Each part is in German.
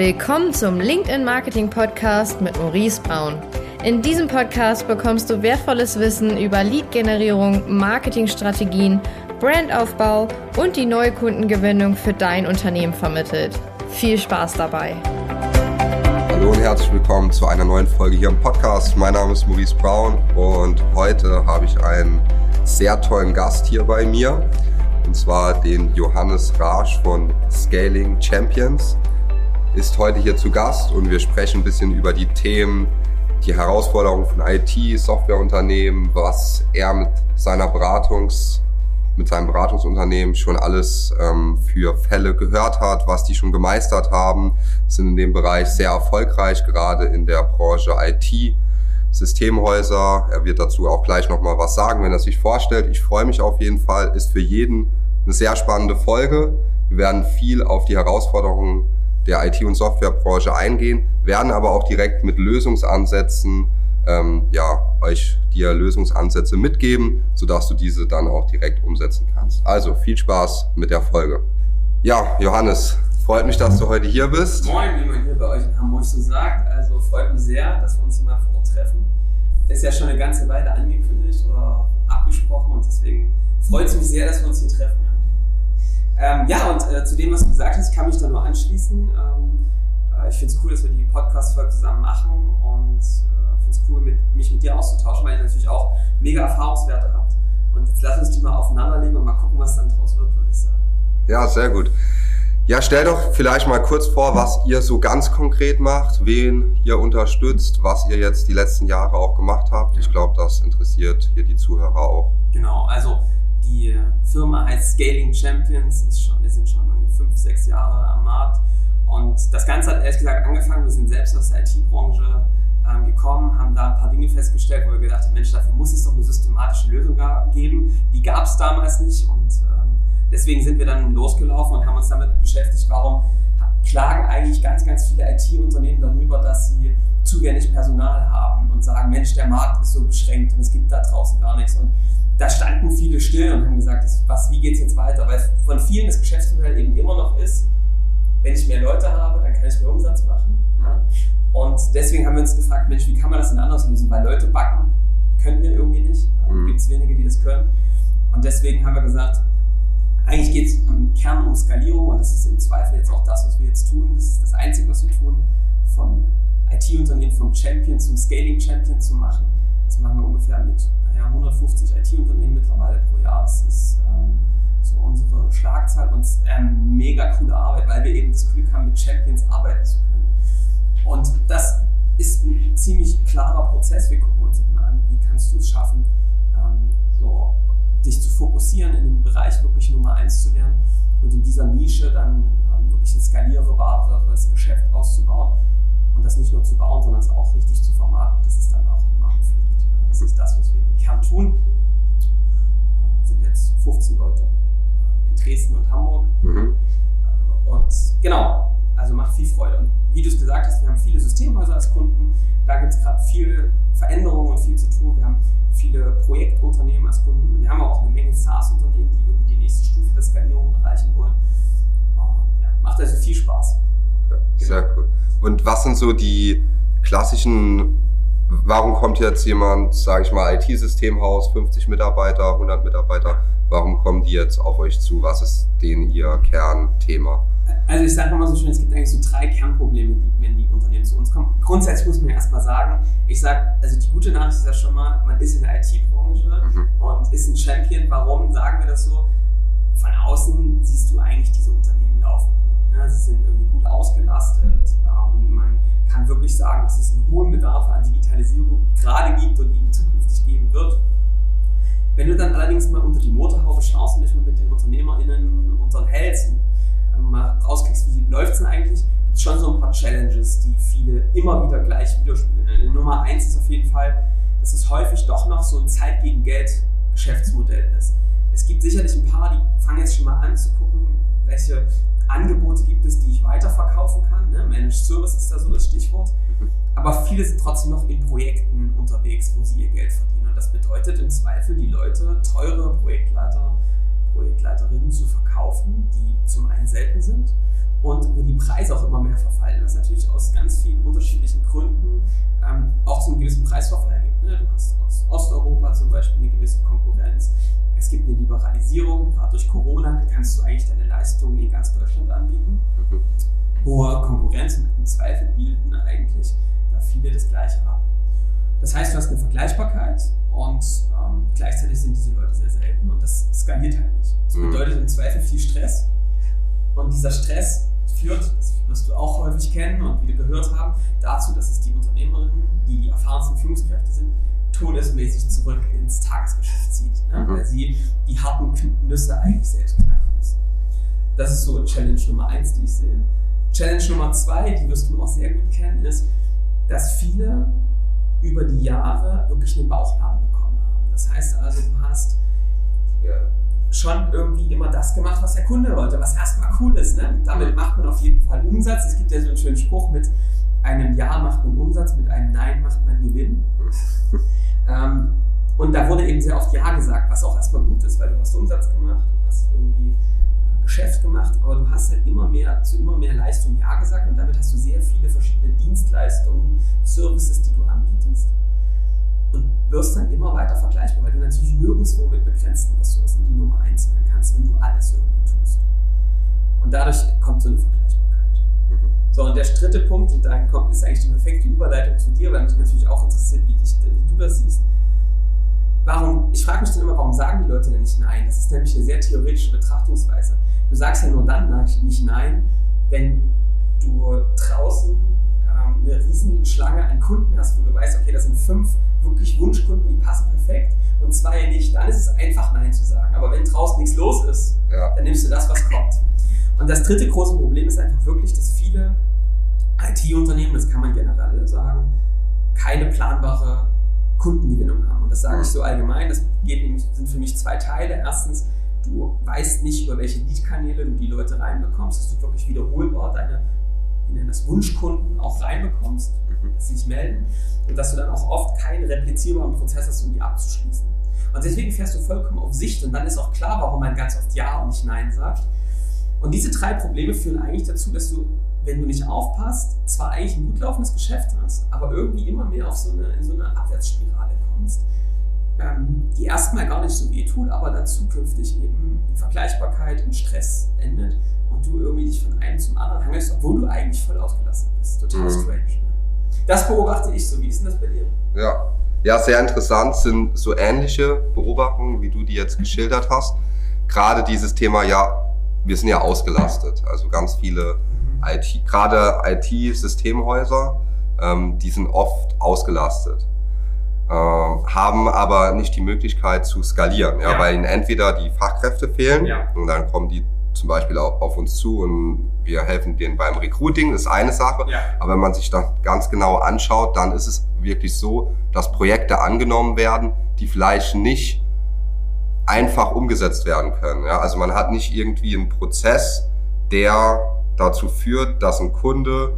Willkommen zum LinkedIn Marketing Podcast mit Maurice Braun. In diesem Podcast bekommst du wertvolles Wissen über Lead-Generierung, Marketingstrategien, Brandaufbau und die neue Kundengewinnung für dein Unternehmen vermittelt. Viel Spaß dabei! Hallo und herzlich willkommen zu einer neuen Folge hier im Podcast. Mein Name ist Maurice Braun und heute habe ich einen sehr tollen Gast hier bei mir und zwar den Johannes Rasch von Scaling Champions ist heute hier zu Gast und wir sprechen ein bisschen über die Themen, die Herausforderungen von IT, Softwareunternehmen, was er mit seiner Beratungs, mit seinem Beratungsunternehmen schon alles ähm, für Fälle gehört hat, was die schon gemeistert haben, sind in dem Bereich sehr erfolgreich, gerade in der Branche IT. Systemhäuser. Er wird dazu auch gleich nochmal was sagen, wenn er sich vorstellt. Ich freue mich auf jeden Fall. Ist für jeden eine sehr spannende Folge. Wir werden viel auf die Herausforderungen der IT- und Softwarebranche eingehen, werden aber auch direkt mit Lösungsansätzen ähm, ja, euch dir Lösungsansätze mitgeben, sodass du diese dann auch direkt umsetzen kannst. Also viel Spaß mit der Folge. Ja, Johannes, freut mich, dass du heute hier bist. Moin, wie man hier bei euch in Hamburg so sagt. Also freut mich sehr, dass wir uns hier mal vor Ort treffen. Ist ja schon eine ganze Weile angekündigt oder abgesprochen und deswegen freut es mich sehr, dass wir uns hier treffen. Ähm, ja, und äh, zu dem, was du gesagt hast, kann mich da nur anschließen. Ähm, äh, ich finde es cool, dass wir die Podcast-Folge zusammen machen und äh, finde es cool, mit, mich mit dir auszutauschen, weil ihr natürlich auch mega Erfahrungswerte habt. Und jetzt lass uns die mal aufeinanderlegen und mal gucken, was dann draus wird, würde ich sagen. Ja, sehr gut. Ja, stell doch vielleicht mal kurz vor, was ihr so ganz konkret macht, wen ihr unterstützt, was ihr jetzt die letzten Jahre auch gemacht habt. Ich glaube, das interessiert hier die Zuhörer auch. Genau, also die Firma heißt Scaling Champions, ist schon, wir sind schon fünf, sechs Jahre am Markt. Und das Ganze hat ehrlich gesagt angefangen, wir sind selbst aus der IT-Branche ähm, gekommen, haben da ein paar Dinge festgestellt, wo wir gedacht haben, Mensch, dafür muss es doch eine systematische Lösung geben. Die gab es damals nicht und ähm, deswegen sind wir dann losgelaufen und haben uns damit beschäftigt, warum klagen eigentlich ganz, ganz viele IT-Unternehmen darüber, dass sie zu wenig Personal haben und sagen, Mensch, der Markt ist so beschränkt und es gibt da draußen gar nichts. Und da standen viele still und haben gesagt, was, wie geht es jetzt weiter? Weil von vielen das Geschäftsmodell eben immer noch ist, wenn ich mehr Leute habe, dann kann ich mehr Umsatz machen. Ja. Und deswegen haben wir uns gefragt, Mensch, wie kann man das denn anders lösen? Weil Leute backen können wir irgendwie nicht. Mhm. Gibt es wenige, die das können. Und deswegen haben wir gesagt, eigentlich geht es im Kern um Skalierung und das ist im Zweifel jetzt auch das, was wir jetzt tun. Das ist das Einzige, was wir tun, von IT-Unternehmen vom Champion zum Scaling Champion zu machen. Das machen wir ungefähr mit naja, 150 IT-Unternehmen mittlerweile pro Jahr. Das ist ähm, so unsere Schlagzahl und ähm, mega coole Arbeit, weil wir eben das Glück haben, mit Champions arbeiten zu können. Und das ist ein ziemlich klarer Prozess. Wir gucken uns eben an, wie kannst du es schaffen, ähm, so, dich zu fokussieren, in dem Bereich wirklich Nummer eins zu werden und in dieser Nische dann ähm, wirklich ein skalierbares Geschäft auszubauen und das nicht nur zu bauen, sondern es auch richtig zu vermarkten, dass es dann auch. Das ist das, was wir im Kern tun. Wir sind jetzt 15 Leute in Dresden und Hamburg. Mhm. Und genau, also macht viel Freude. Und wie du es gesagt hast, wir haben viele Systemhäuser als Kunden. Da gibt es gerade viele Veränderungen und viel zu tun. Wir haben viele Projektunternehmen als Kunden. Wir haben auch eine Menge SaaS-Unternehmen, die irgendwie die nächste Stufe der Skalierung erreichen wollen. Und ja, macht also viel Spaß. Okay, sehr cool. Und was sind so die klassischen, warum kommt jetzt jemand, sage ich mal, IT-Systemhaus, 50 Mitarbeiter, 100 Mitarbeiter, warum kommen die jetzt auf euch zu? Was ist denen ihr Kernthema? Also ich sage mal so schön, es gibt eigentlich so drei Kernprobleme, wenn die Unternehmen zu uns kommen. Grundsätzlich muss man erstmal sagen, ich sage, also die gute Nachricht ist ja schon mal, man ist in der IT-Branche mhm. und ist ein Champion. Warum sagen wir das so? Von außen siehst du eigentlich diese Unternehmen laufen gut. Ne? Sie sind irgendwie gut ausgelastet. Ähm, man kann wirklich sagen, dass es einen hohen Bedarf an Digitalisierung gerade gibt und ihn zukünftig geben wird. Wenn du dann allerdings mal unter die Motorhaube schaust und dich mal mit den UnternehmerInnen unterhältst und mal rauskriegst, wie läuft es denn eigentlich, gibt es schon so ein paar Challenges, die viele immer wieder gleich widerspiegeln. Nummer eins ist auf jeden Fall, dass es häufig doch noch so ein Zeit gegen Geld Geschäftsmodell ist. Es gibt sicherlich ein paar, die fangen jetzt schon mal an zu gucken, welche Angebote gibt es, die ich weiterverkaufen kann. Ne? Managed Service ist da so das Stichwort. Aber viele sind trotzdem noch in Projekten unterwegs, wo sie ihr Geld verdienen. Und das bedeutet im Zweifel, die Leute, teure Projektleiter, Projektleiterinnen zu verkaufen, die zum einen selten sind und wo die Preise auch immer mehr verfallen, was natürlich aus ganz vielen unterschiedlichen Gründen ähm, auch zu einem gewissen Preisverfall gibt. Ne? Du hast aus Osteuropa zum Beispiel eine gewisse Konkurrenz. Es gibt eine Liberalisierung, gerade durch Corona kannst du eigentlich deine Leistungen in ganz Deutschland anbieten. Mhm. Hohe Konkurrenz und im Zweifel bilden eigentlich da viele das Gleiche ab. Das heißt, du hast eine Vergleichbarkeit und ähm, gleichzeitig sind diese Leute sehr selten und das skaliert halt nicht. Das mhm. bedeutet im Zweifel viel Stress und dieser Stress führt, das wirst du auch häufig kennen und wieder gehört haben, dazu, dass es die Unternehmerinnen, die die erfahrensten Führungskräfte sind, todesmäßig zurück ins Tagesgeschäft zieht, ne? mhm. weil sie die harten Nüsse eigentlich selbst knacken müssen. Das ist so Challenge Nummer eins, die ich sehe. Challenge Nummer zwei, die wirst du auch sehr gut kennen, ist, dass viele über die Jahre wirklich einen Bauchladen bekommen haben. Das heißt also, du hast schon irgendwie immer das gemacht, was der Kunde wollte, was erstmal cool ist. Ne? Damit macht man auf jeden Fall Umsatz. Es gibt ja so einen schönen Spruch mit einem Ja macht man Umsatz, mit einem Nein macht man Gewinn. ähm, und da wurde eben sehr oft Ja gesagt, was auch erstmal gut ist, weil du hast Umsatz gemacht, du hast irgendwie äh, Geschäft gemacht, aber du hast halt immer mehr zu immer mehr Leistung Ja gesagt und damit hast du sehr viele verschiedene Dienstleistungen, Services, die du anbietest und wirst dann immer weiter vergleichbar, weil du natürlich nirgendwo mit begrenzten Ressourcen die Nummer eins werden kannst, wenn du alles irgendwie tust. Und dadurch kommt so eine Vergleichbarkeit. So, und der dritte Punkt, und dann kommt, ist eigentlich die perfekte Überleitung zu dir, weil mich natürlich auch interessiert, wie, dich, wie du das siehst. Warum, ich frage mich dann immer, warum sagen die Leute denn nicht Nein? Das ist nämlich eine sehr theoretische Betrachtungsweise. Du sagst ja nur dann nicht Nein, wenn du draußen ähm, eine riesen Schlange an Kunden hast, wo du weißt, okay, das sind fünf wirklich Wunschkunden, die passen perfekt und zwei nicht, dann ist es einfach Nein zu sagen. Aber wenn draußen nichts los ist, ja. dann nimmst du das, was kommt. Und das dritte große Problem ist einfach wirklich, dass viele IT-Unternehmen, das kann man generell sagen, keine planbare Kundengewinnung haben. Und das sage ich so allgemein. Das nämlich, sind für mich zwei Teile. Erstens, du weißt nicht, über welche Lead-Kanäle du die Leute reinbekommst, dass du wirklich wiederholbar deine wir nennen das Wunschkunden, auch reinbekommst, mhm. dass sie sich melden und dass du dann auch oft keinen replizierbaren Prozess hast, um die abzuschließen. Und deswegen fährst du vollkommen auf Sicht und dann ist auch klar, warum man ganz oft Ja und nicht Nein sagt. Und diese drei Probleme führen eigentlich dazu, dass du, wenn du nicht aufpasst, zwar eigentlich ein gut laufendes Geschäft hast, aber irgendwie immer mehr auf so eine, in so eine Abwärtsspirale kommst, ähm, die erstmal gar nicht so weh tut, aber dann zukünftig eben in Vergleichbarkeit, in Stress endet und du irgendwie dich von einem zum anderen hangelst, obwohl du eigentlich voll ausgelassen bist. Total mhm. strange. Ne? Das beobachte ich so. Wie ist denn das bei dir? Ja. Ja, sehr interessant sind so ähnliche Beobachtungen, wie du die jetzt geschildert hast. Gerade dieses Thema, ja, wir sind ja ausgelastet. Also ganz viele. IT, gerade IT-Systemhäuser, ähm, die sind oft ausgelastet. Ähm, haben aber nicht die Möglichkeit zu skalieren, ja, ja. weil ihnen entweder die Fachkräfte fehlen ja. und dann kommen die zum Beispiel auch auf uns zu und wir helfen denen beim Recruiting, das ist eine Sache. Ja. Aber wenn man sich das ganz genau anschaut, dann ist es wirklich so, dass Projekte angenommen werden, die vielleicht nicht einfach umgesetzt werden können. Ja, also man hat nicht irgendwie einen Prozess, der dazu führt, dass ein Kunde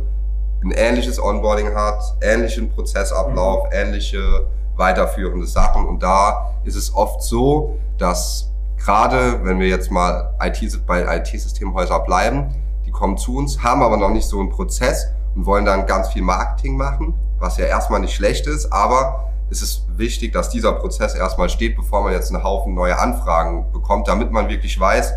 ein ähnliches Onboarding hat, ähnlichen Prozessablauf, mhm. ähnliche weiterführende Sachen. Und da ist es oft so, dass gerade wenn wir jetzt mal IT, bei IT-Systemhäuser bleiben, die kommen zu uns, haben aber noch nicht so einen Prozess und wollen dann ganz viel Marketing machen, was ja erstmal nicht schlecht ist, aber es ist wichtig, dass dieser Prozess erstmal steht, bevor man jetzt einen Haufen neue Anfragen bekommt, damit man wirklich weiß,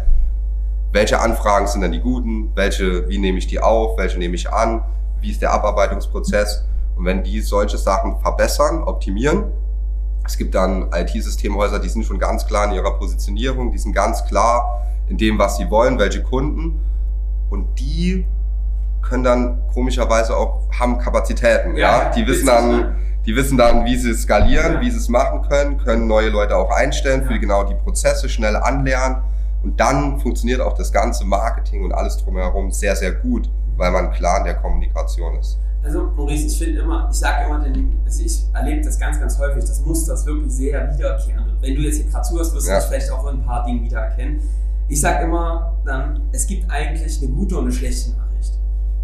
welche Anfragen sind denn die guten, welche, wie nehme ich die auf, welche nehme ich an, wie ist der Abarbeitungsprozess und wenn die solche Sachen verbessern, optimieren, es gibt dann IT-Systemhäuser, die sind schon ganz klar in ihrer Positionierung, die sind ganz klar in dem, was sie wollen, welche Kunden. Und die können dann komischerweise auch, haben Kapazitäten, ja. ja? Die wissen dann, die wissen dann, wie sie skalieren, ja. wie sie es machen können, können neue Leute auch einstellen ja. für genau die Prozesse, schnell anlernen. Und dann funktioniert auch das ganze Marketing und alles drumherum sehr, sehr gut, weil man klar in der Kommunikation ist. Also Maurice, ich finde immer, ich sage immer, den, also ich erlebe das ganz, ganz häufig, das Muster ist wirklich sehr wiederkehrend. Und wenn du jetzt hier gerade zuhörst, wirst ja. du dich vielleicht auch ein paar Dinge wiedererkennen. Ich sage immer dann, es gibt eigentlich eine gute und eine schlechte Nachricht.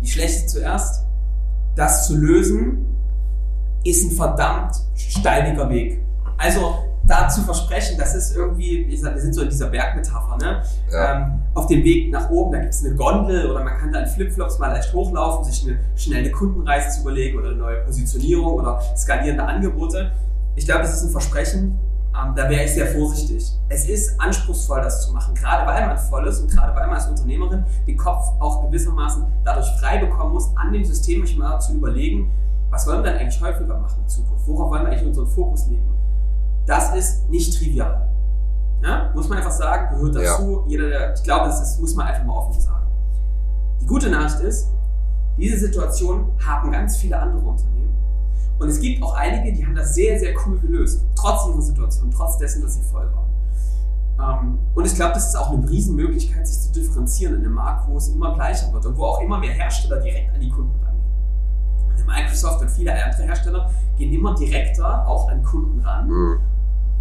Die schlechte zuerst, das zu lösen, ist ein verdammt steiniger Weg. Also da zu versprechen, das ist irgendwie, ich sag, wir sind so in dieser Bergmetapher, ne? Ja. Ähm, auf dem Weg nach oben, da gibt es eine Gondel oder man kann da in Flipflops mal leicht hochlaufen, sich eine schnelle Kundenreise zu überlegen oder eine neue Positionierung oder skalierende Angebote. Ich glaube, das ist ein Versprechen, ähm, da wäre ich sehr vorsichtig. Es ist anspruchsvoll, das zu machen, gerade weil man voll ist und gerade weil man als Unternehmerin den Kopf auch gewissermaßen dadurch frei bekommen muss, an dem System mich mal zu überlegen, was wollen wir denn eigentlich häufiger machen in Zukunft? Worauf wollen wir eigentlich unseren Fokus legen? Das ist nicht trivial. Ja? Muss man einfach sagen, gehört dazu. Ja. Jeder, der, ich glaube, das ist, muss man einfach mal offen sagen. Die gute Nachricht ist, diese Situation haben ganz viele andere Unternehmen. Und es gibt auch einige, die haben das sehr, sehr cool gelöst, trotz ihrer Situation, trotz dessen, dass sie voll waren. Ähm, und ich glaube, das ist auch eine Riesenmöglichkeit, sich zu differenzieren in einem Markt, wo es immer gleicher wird und wo auch immer mehr Hersteller direkt an die Kunden rangehen. Microsoft und viele andere Hersteller gehen immer direkter auch an Kunden ran mhm.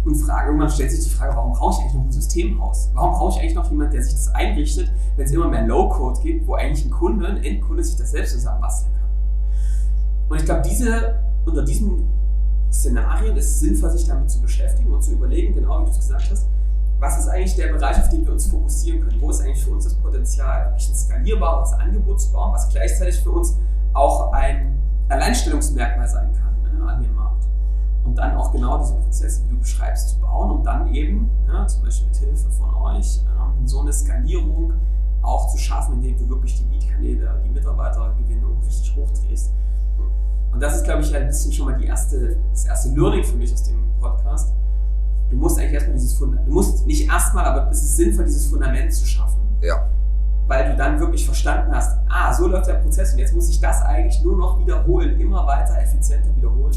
und fragen, irgendwann stellt sich die Frage, warum brauche ich eigentlich noch ein Systemhaus? Warum brauche ich eigentlich noch jemanden, der sich das einrichtet, wenn es immer mehr Low-Code gibt, wo eigentlich ein Kunde, ein Endkunde sich das selbst zusammenbasteln kann? Und ich glaube, diese unter diesen Szenarien ist es sinnvoll, sich damit zu beschäftigen und zu überlegen, genau wie du es gesagt hast, was ist eigentlich der Bereich, auf den wir uns fokussieren können? Wo ist eigentlich für uns das Potenzial, wirklich ein skalierbares Angebot zu bauen, was gleichzeitig für uns auch ein Alleinstellungsmerkmal sein kann ne, an dem Markt? Und dann auch genau diese Prozesse, wie du beschreibst, zu bauen und dann eben, ja, zum Beispiel mit Hilfe von euch, ähm, so eine Skalierung auch zu schaffen, indem du wirklich die Lead-Kanäle, die Mitarbeitergewinnung richtig hochdrehst. Und das ist, glaube ich, ein bisschen schon mal die erste, das erste Learning für mich aus dem Podcast. Du musst eigentlich erstmal dieses Fundament, du musst nicht erstmal, aber es ist sinnvoll, dieses Fundament zu schaffen. Ja. Weil du dann wirklich verstanden hast, ah, so läuft der Prozess und jetzt muss ich das eigentlich nur noch wiederholen, immer weiter effizienter wiederholen,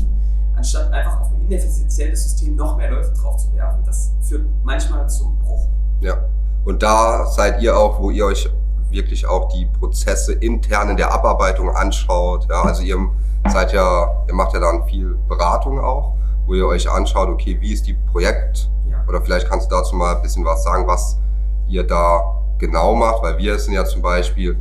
anstatt einfach auf ein ineffizientes System noch mehr Leute drauf zu werfen. Das führt manchmal zum Bruch. Ja. Und da seid ihr auch, wo ihr euch wirklich auch die Prozesse intern in der Abarbeitung anschaut. Ja, also ihr seid ja, ihr macht ja dann viel Beratung auch, wo ihr euch anschaut, okay, wie ist die Projekt, ja. oder vielleicht kannst du dazu mal ein bisschen was sagen, was ihr da genau macht, weil wir sind ja zum Beispiel,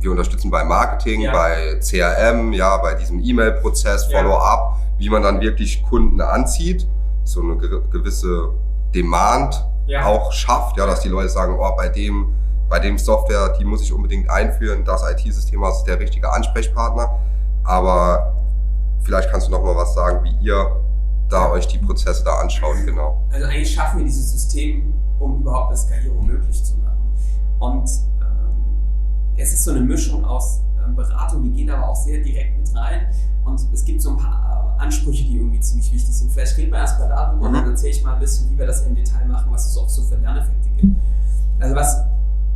wir unterstützen bei Marketing, ja. bei CRM, ja, bei diesem E-Mail-Prozess, Follow-up, wie man dann wirklich Kunden anzieht, so eine gewisse Demand ja. auch schafft, ja, dass die Leute sagen, oh, bei dem, bei dem Software, die muss ich unbedingt einführen, das IT-System ist der richtige Ansprechpartner. Aber vielleicht kannst du noch mal was sagen, wie ihr da euch die Prozesse da anschaut, genau. Also eigentlich schaffen wir dieses System, um überhaupt eine Skalierung möglich zu machen. Und ähm, es ist so eine Mischung aus ähm, Beratung, wir gehen aber auch sehr direkt mit rein und es gibt so ein paar äh, Ansprüche, die irgendwie ziemlich wichtig sind. Vielleicht reden wir erstmal darüber mhm. und dann erzähle ich mal ein bisschen, wie wir das im Detail machen, was es auch so für Lerneffekte gibt. Also was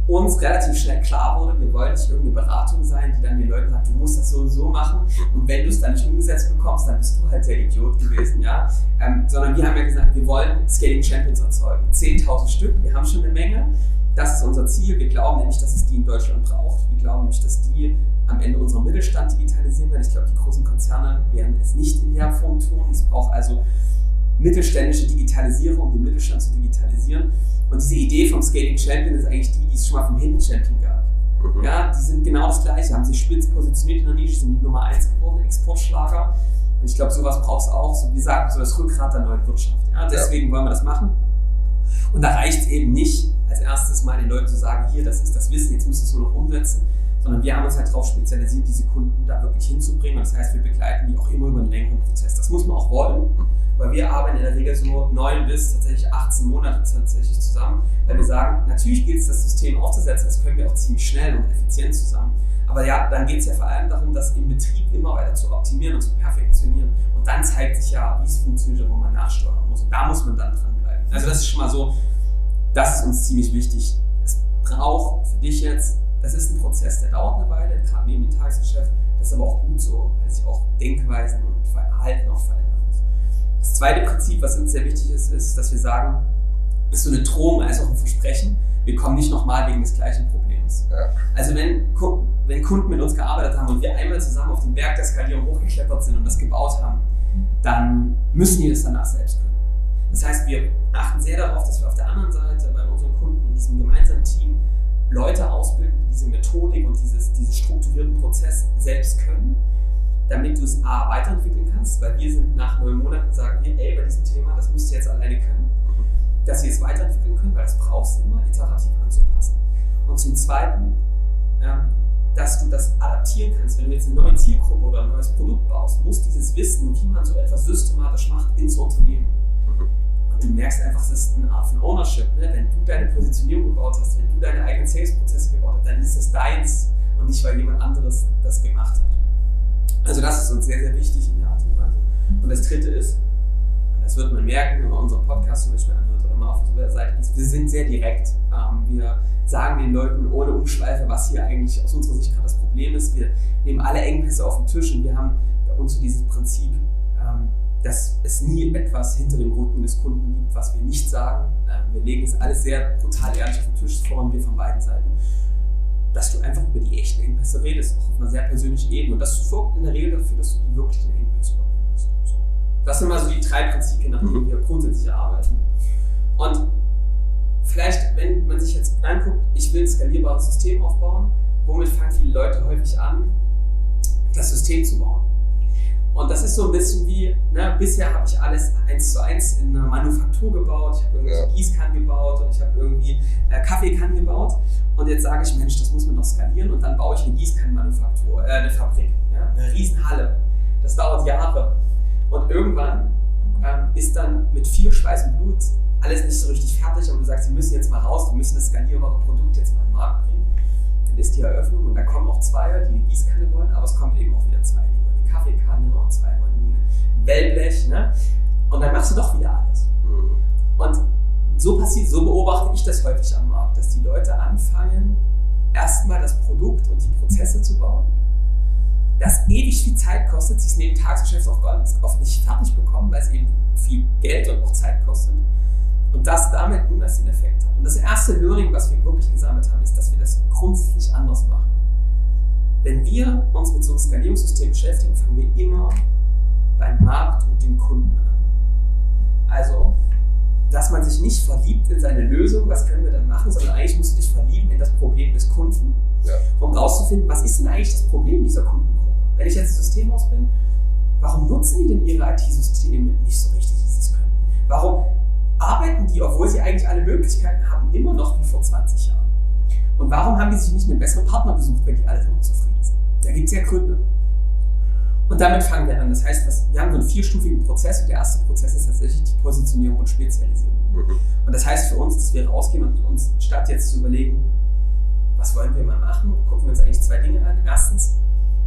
uns relativ schnell klar wurde, wir wollen nicht irgendeine Beratung sein, die dann den Leuten sagt, du musst das so und so machen und wenn du es dann nicht umgesetzt bekommst, dann bist du halt der Idiot gewesen, ja. Ähm, sondern wir haben ja gesagt, wir wollen Scaling Champions erzeugen. 10.000 Stück, wir haben schon eine Menge. Das ist unser Ziel. Wir glauben nämlich, dass es die in Deutschland braucht. Wir glauben nämlich, dass die am Ende unseren Mittelstand digitalisieren werden. Ich glaube, die großen Konzerne werden es nicht in der Form tun. Es braucht also mittelständische Digitalisierung, um den Mittelstand zu digitalisieren. Und diese Idee vom Scaling Champion ist eigentlich die, die es schon mal vom Hidden Champion gab. Mhm. Ja, die sind genau das Gleiche, haben sich spitz positioniert in der Nische, sind die Nummer 1 geworden, Exportschlager. Und ich glaube, sowas braucht es auch, so wie gesagt, so das Rückgrat der neuen Wirtschaft. Ja, deswegen ja. wollen wir das machen. Und da reicht es eben nicht, als erstes mal den Leuten zu sagen, hier, das ist das Wissen, jetzt müsst ihr es nur noch umsetzen, sondern wir haben uns halt darauf spezialisiert, diese Kunden da wirklich hinzubringen. Und das heißt, wir begleiten die auch immer über einen längeren Prozess. Das muss man auch wollen, weil wir arbeiten in der Regel so neun bis tatsächlich 18 Monate tatsächlich zusammen, weil wir sagen, natürlich gilt es, das System aufzusetzen, das können wir auch ziemlich schnell und effizient zusammen. Aber ja, dann geht es ja vor allem darum, das im Betrieb immer weiter zu optimieren und zu perfektionieren. Und dann zeigt sich ja, wie es funktioniert und wo man nachsteuern muss. Und da muss man dann dranbleiben. Also das ist schon mal so, das ist uns ziemlich wichtig. Es braucht für dich jetzt das ist ein Prozess, der dauert eine Weile, gerade neben dem Tagesgeschäft. Das ist aber auch gut so, weil sich auch Denkweisen und Verhalten auch verändern muss. Das zweite Prinzip, was uns sehr wichtig ist, ist, dass wir sagen, ist so eine Drohung als auch ein Versprechen, wir kommen nicht nochmal wegen des gleichen Problems. Ja. Also wenn, wenn Kunden mit uns gearbeitet haben und wir einmal zusammen auf den Berg der Skalierung hochgeklettert sind und das gebaut haben, dann müssen die das danach selbst können. Das heißt, wir achten sehr darauf, dass wir auf der anderen Seite bei unseren Kunden in diesem gemeinsamen Team Leute ausbilden, die diese Methodik und dieses, diesen strukturierten Prozess selbst können. damit du es A weiterentwickeln kannst, weil wir sind nach neun Monaten sagen wir, ey, bei diesem Thema, das müsst ihr jetzt alleine können, dass ihr es weiterentwickeln könnt, weil das brauchst du immer, iterativ anzupassen. Und zum Zweiten, ähm, dass du das adaptieren kannst. Wenn du jetzt eine neue Zielgruppe oder ein neues Produkt baust, muss dieses Wissen, wie man so etwas systematisch macht, ins Unternehmen. Du merkst einfach, es ist eine Art von Ownership. Ne? Wenn du deine Positionierung gebaut hast, wenn du deine eigenen Sales-Prozesse gebaut hast, dann ist es deins und nicht, weil jemand anderes das gemacht hat. Also das ist uns sehr, sehr wichtig in der Art und Weise. Und das Dritte ist, das wird man merken, wenn man unseren Podcast zum Beispiel anhört oder mal auf unserer Seite ist, wir sind sehr direkt. Ähm, wir sagen den Leuten ohne Umschweife, was hier eigentlich aus unserer Sicht gerade das Problem ist. Wir nehmen alle Engpässe auf den Tisch und wir haben bei uns so dieses Prinzip, dass es nie etwas hinter dem Rücken des Kunden gibt, was wir nicht sagen. Ähm, wir legen es alles sehr brutal ehrlich auf den Tisch, das fordern wir von beiden Seiten dass du einfach über die echten Engpässe redest, auch auf einer sehr persönlichen Ebene. Und das sorgt in der Regel dafür, dass du die wirklichen Engpässe überwindest. So. Das sind mal so die drei Prinzipien, nach denen mhm. wir grundsätzlich arbeiten. Und vielleicht, wenn man sich jetzt anguckt, ich will ein skalierbares System aufbauen, womit fangen viele Leute häufig an, das System zu bauen? Und das ist so ein bisschen wie, ne, bisher habe ich alles eins zu eins in einer Manufaktur gebaut, ich habe irgendwelche ja. Gießkannen gebaut und ich habe irgendwie äh, Kaffeekannen gebaut. Und jetzt sage ich, Mensch, das muss man doch skalieren und dann baue ich eine Gießkannenmanufaktur, äh, eine Fabrik, ja, eine Riesenhalle. Das dauert Jahre. Und irgendwann ähm, ist dann mit viel Schweiß und Blut alles nicht so richtig fertig und du sagst, sie müssen jetzt mal raus, wir müssen das skalierbare Produkt jetzt mal an den Markt bringen. Dann ist die Eröffnung und da kommen auch zwei, die eine Gießkanne wollen, aber es kommen eben auch wieder zwei, die Kaffeekanne und zwei wollen ein Wellblech. Ne? Und dann machst du doch wieder alles. Mhm. Und so passiert, so beobachte ich das häufig am Markt, dass die Leute anfangen, erstmal das Produkt und die Prozesse zu bauen. Das ewig viel Zeit kostet, sie es neben Tagesgeschäft auch ganz oft nicht fertig bekommen, weil es eben viel Geld und auch Zeit kostet. Und das damit niemals den Effekt hat. Und das erste Learning, was wir wirklich gesammelt haben, ist, dass wir das grundsätzlich anders machen. Wenn wir uns mit so einem Skalierungssystem beschäftigen, fangen wir immer beim Markt und dem Kunden an. Also dass man sich nicht verliebt in seine Lösung, was können wir dann machen, sondern eigentlich musst du dich verlieben in das Problem des Kunden, ja. um rauszufinden, was ist denn eigentlich das Problem dieser Kundengruppe. Wenn ich jetzt Systemhaus bin, warum nutzen die denn ihre IT-Systeme nicht so richtig, wie sie es können? Warum arbeiten die, obwohl sie eigentlich alle Möglichkeiten haben, immer noch wie vor 20 Jahren? Und warum haben die sich nicht einen besseren Partner gesucht, wenn die alle so unzufrieden sind? Da gibt es ja Gründe. Und damit fangen wir an. Das heißt, was, wir haben so einen vierstufigen Prozess und der erste Prozess ist tatsächlich die Positionierung und Spezialisierung. Mhm. Und das heißt für uns, dass wir rausgehen und uns statt jetzt zu überlegen, was wollen wir mal machen, gucken wir uns eigentlich zwei Dinge an. Erstens,